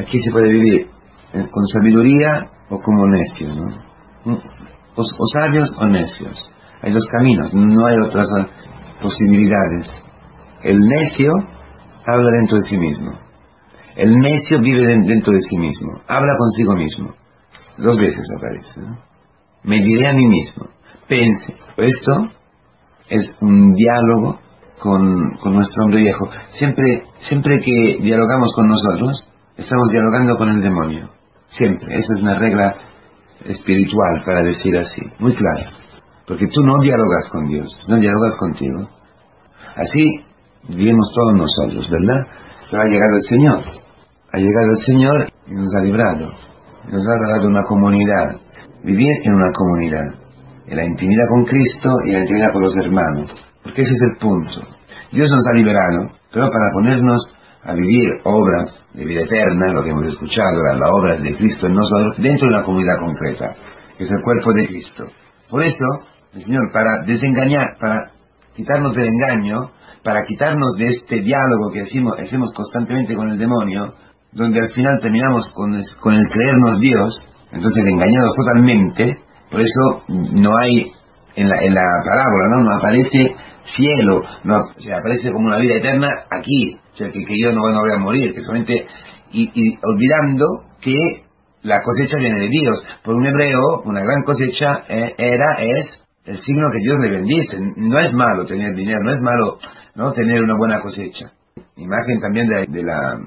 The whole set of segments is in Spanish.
aquí se puede vivir eh, con sabiduría o como necio, ¿no? Mm, o, o sabios o necios. Hay dos caminos, no hay otras posibilidades. El necio habla dentro de sí mismo. El necio vive dentro de sí mismo, habla consigo mismo. Dos veces aparece. ¿no? Me diré a mí mismo, pense. Esto es un diálogo con, con, nuestro hombre viejo. Siempre, siempre que dialogamos con nosotros, estamos dialogando con el demonio. Siempre. Esa es una regla espiritual, para decir así. Muy clara. Porque tú no dialogas con Dios, no dialogas contigo. Así vivimos todos nosotros, ¿verdad? Pero ha llegado el Señor. Ha llegado el Señor y nos ha librado. Nos ha dado una comunidad. Vivir en una comunidad. En la intimidad con Cristo y en la intimidad con los hermanos. Porque ese es el punto. Dios nos ha liberado, pero para ponernos a vivir obras de vida eterna, lo que hemos escuchado, las obras de Cristo en nosotros, dentro de una comunidad concreta, que es el cuerpo de Cristo. Por eso, el Señor, para desengañar, para quitarnos del engaño, para quitarnos de este diálogo que hacemos, hacemos constantemente con el demonio, donde al final terminamos con, con el creernos Dios, entonces engañados totalmente, por eso no hay en la, en la parábola. No aparece cielo, no, o sea, aparece como una vida eterna aquí, o sea, que, que yo no, no, voy a morir, que solamente, y, y, olvidando que la cosecha viene de Dios. Por un hebreo, una gran cosecha eh, era, es el signo que Dios le bendice. No es malo tener dinero, no es malo no tener una buena cosecha. Imagen también de, de la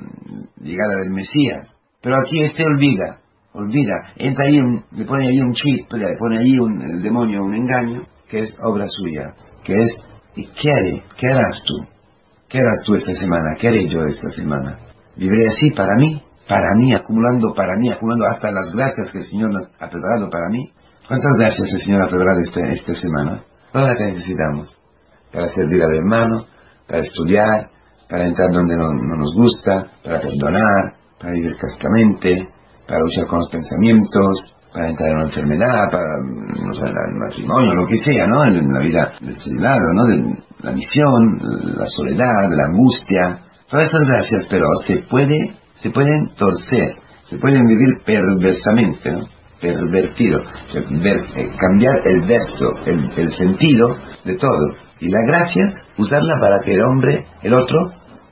llegada del Mesías. Pero aquí este olvida, olvida, entra ahí, un, le pone ahí un chip, le pone ahí un, el demonio un engaño, que es obra suya, que es, ¿y haré? ¿Qué harás tú? ¿Qué harás tú esta semana? ¿Qué haré yo esta semana? ¿Viviré así para mí? Para mí, acumulando para mí, acumulando hasta las gracias que el Señor nos ha preparado para mí. ¿Cuántas gracias el Señor ha preparado esta, esta semana? Todas las que necesitamos. Para servir al hermano, para estudiar, para entrar donde no, no, nos gusta, para perdonar, para vivir cascamente, para luchar con los pensamientos, para entrar en una enfermedad, para, no sé, el matrimonio, lo que sea, ¿no? En la vida del celular, ¿no? La misión, la soledad, la angustia, todas esas gracias, pero se puede, se pueden torcer, se pueden vivir perversamente, ¿no? Pervertido, ver, eh, cambiar el verso, el, el sentido de todo. Y las gracias, usarla para que el hombre, el otro,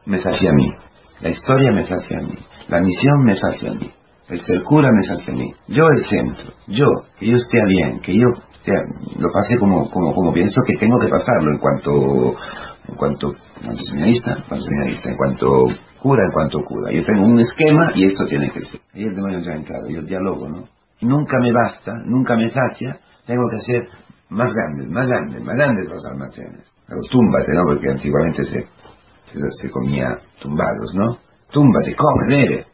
me sacie a mí. La historia me sacie a mí. La misión me sacie a mí. El ser cura me sacie a mí. Yo el centro. Yo, que yo esté bien, que yo esté, lo pase como, como, como pienso que tengo que pasarlo en cuanto, en cuanto, en cuanto seminarista, en cuanto cura, en cuanto cura. Yo tengo un esquema y esto tiene que ser. Ahí el demonio ya ha entrado, yo diálogo, ¿no? Nunca me basta, nunca me sacia, tengo que hacer más grandes, más grandes, más grandes los almacenes. Pero túmbate, ¿no? Porque antiguamente se, se, se comía tumbados, ¿no? Túmbate, come, bebe.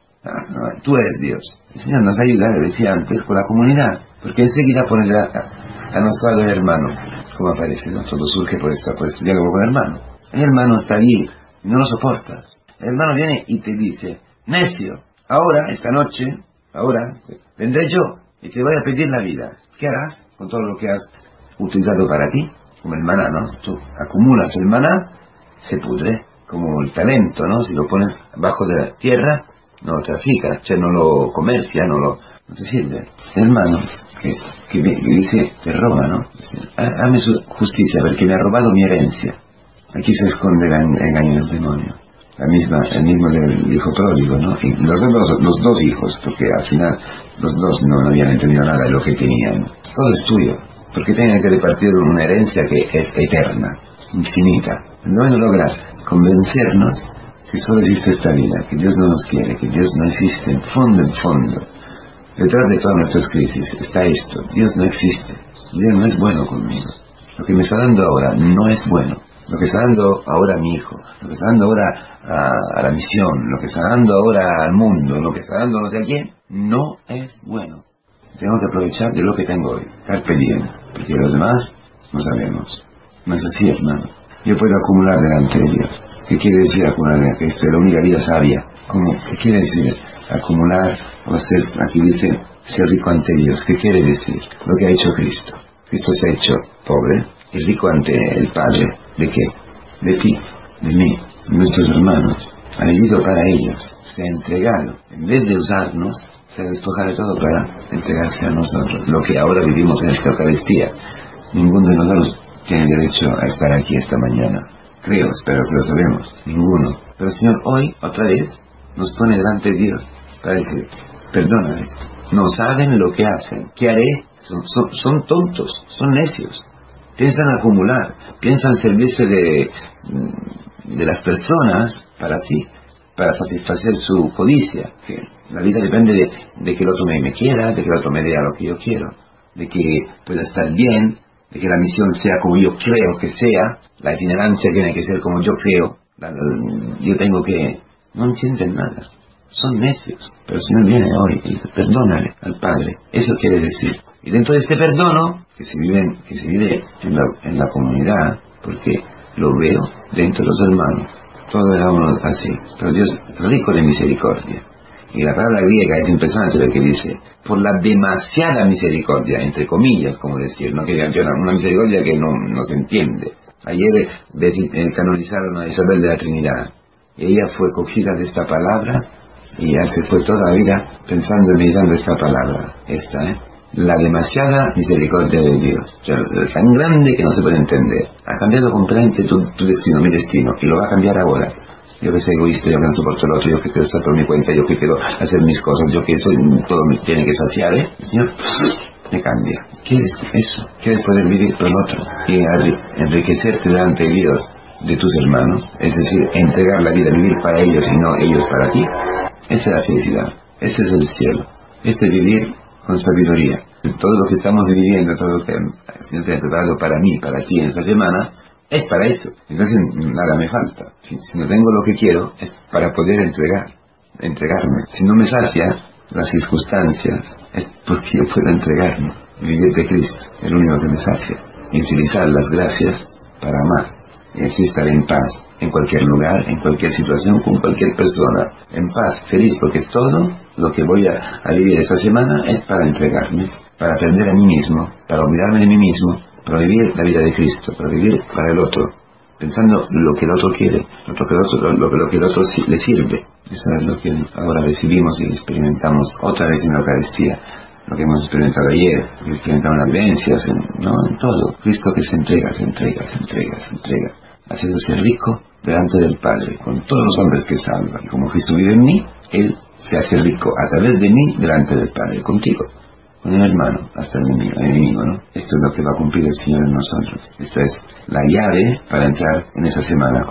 No, tú eres Dios. El Señor nos ayuda, le decía antes, con la comunidad, porque enseguida pone a, a, nuestro lado el hermano, como aparece, ¿no? Todo surge por, esa, por ese diálogo con el hermano. El hermano está allí, no lo soportas. El hermano viene y te dice, necio, ahora, esta noche, ahora, vendré yo y te voy a pedir la vida. ¿Qué harás con todo lo que has utilizado para ti? Como el maná, ¿no? Tú acumulas el maná, se pudre, como el talento, ¿no? Si lo pones bajo de la tierra, no lo trafica, cioè no lo comercia, no lo... no te sirve. Hermano que, que, que dice, te roba, ¿no? Hazme su justicia porque me ha robado mi herencia. Aquí se esconde el engaño del demonio. La misma, el mismo del hijo pródigo, ¿no? Y los, dos, los dos hijos, porque al final los dos no habían entendido nada de lo que tenían. Todo es tuyo, porque tienen que repartir una herencia que es eterna, infinita. No van lograr convencernos que solo existe esta vida, que Dios no nos quiere, que Dios no existe, en fondo, en fondo. Detrás de todas nuestras crisis está esto, Dios no existe, Dios no es bueno conmigo. Lo que me está dando ahora no es bueno. Lo que está dando ahora a mi hijo, lo que está dando ahora a, la misión, lo que está dando ahora al mundo, lo que está dando no sé a no es bueno. Tengo que aprovechar de lo que tengo hoy, carpe diem, porque los demás no sabemos. No es así, hermano. Yo puedo acumular delante de Dios. ¿Qué quiere decir acumular? Esta es la única vida sabia. ¿Cómo? ¿Qué quiere decir? Acumular o ser, aquí dice, ser rico ante Dios. ¿Qué quiere decir? Lo que ha hecho Cristo. Cristo se ha hecho pobre y rico ante el Padre. ¿De qué? De ti, de mí, de nuestros hermanos. ha vivido para ellos, se ha entregado. En vez de usarnos, se ha despojado de todo para entregarse a nosotros. Lo que ahora vivimos en esta Eucaristía. Ninguno de nosotros tiene derecho a estar aquí esta mañana. Creo, espero que lo sabemos. Ninguno. Pero Señor, hoy, otra vez, nos pone delante de Dios para decir, perdóname. No saben lo que hacen. ¿Qué haré? Son, tontos, son necios. Piensan acumular, piensan servirse de, de las personas para sí, para satisfacer su codicia. Que la vida depende de, que el otro me, me, quiera, de que el otro me dé lo que yo quiero, de que pueda estar bien, de que la misión sea como yo creo que sea, la itinerancia tiene que ser como yo creo, yo tengo que... No entienden nada, son necios, pero el Señor viene hoy y dice, perdónale al Padre, eso quiere decir. Y dentro de este perdono, que se vive, que se vive en, la, en la comunidad, porque lo veo dentro de los hermanos, todo era uno así, pero Dios rico de misericordia. Y la palabra griega es impresionante lo que dice, por la demasiada misericordia, entre comillas, como decir, ¿no? que una misericordia que no, no se entiende. Ayer eh, canonizaron a Isabel de la Trinidad, y ella fue cogida de esta palabra, y ya se fue toda la vida pensando y meditando esta palabra, esta, ¿eh? la demasiada misericordia de Dios, tan grande que no se puede entender. Ha cambiado completamente tu, tu destino, mi destino, y lo va a cambiar ahora yo que soy egoísta, yo que no soporto el otro, yo que quiero estar por mi cuenta, yo que quiero hacer mis cosas, yo que soy, todo me tiene que saciar, ¿eh? Señor me cambia. ¿Quieres eso? ¿Quieres poder vivir el otro? Y enriquecerte delante de Dios, de tus hermanos, es decir, entregar la vida, vivir para ellos y no ellos para ti. Esa es la felicidad, ese es el cielo, ese es vivir con sabiduría. Todo lo que estamos viviendo, todo lo que el Señor te ha preparado para mí, para ti en esta semana, es para eso. Entonces nada me falta. Si, no tengo lo que quiero, es para poder entregar, entregarme. Si no me sacia las circunstancias, es porque yo puedo entregarme. Vivir de Cristo, el único que me sacia. Y utilizar las gracias para amar. Y así estar en paz, en cualquier lugar, en cualquier situación, con cualquier persona. En paz, feliz, porque todo lo que voy a, a vivir esta semana es para entregarme, para aprender a mí mismo, para olvidarme de mí mismo para vivir la vida de Cristo, para vivir para el otro, pensando lo que el otro quiere, lo que el otro, lo, que el otro le sirve. Eso es lo que ahora recibimos y experimentamos otra vez en la Eucaristía, lo que hemos experimentado ayer, lo que experimentamos en las vivencias, en, ¿no? en todo. Cristo que se entrega, se entrega, se entrega, se entrega, haciéndose rico delante del Padre, con todos los hombres que salvan. Como Cristo vive en mí, Él se hace rico a través de mí delante del Padre, contigo un hermano hasta el enemigo, ¿no? Esto es lo que va a cumplir el Señor en nosotros. Esta es la llave para entrar en esa semana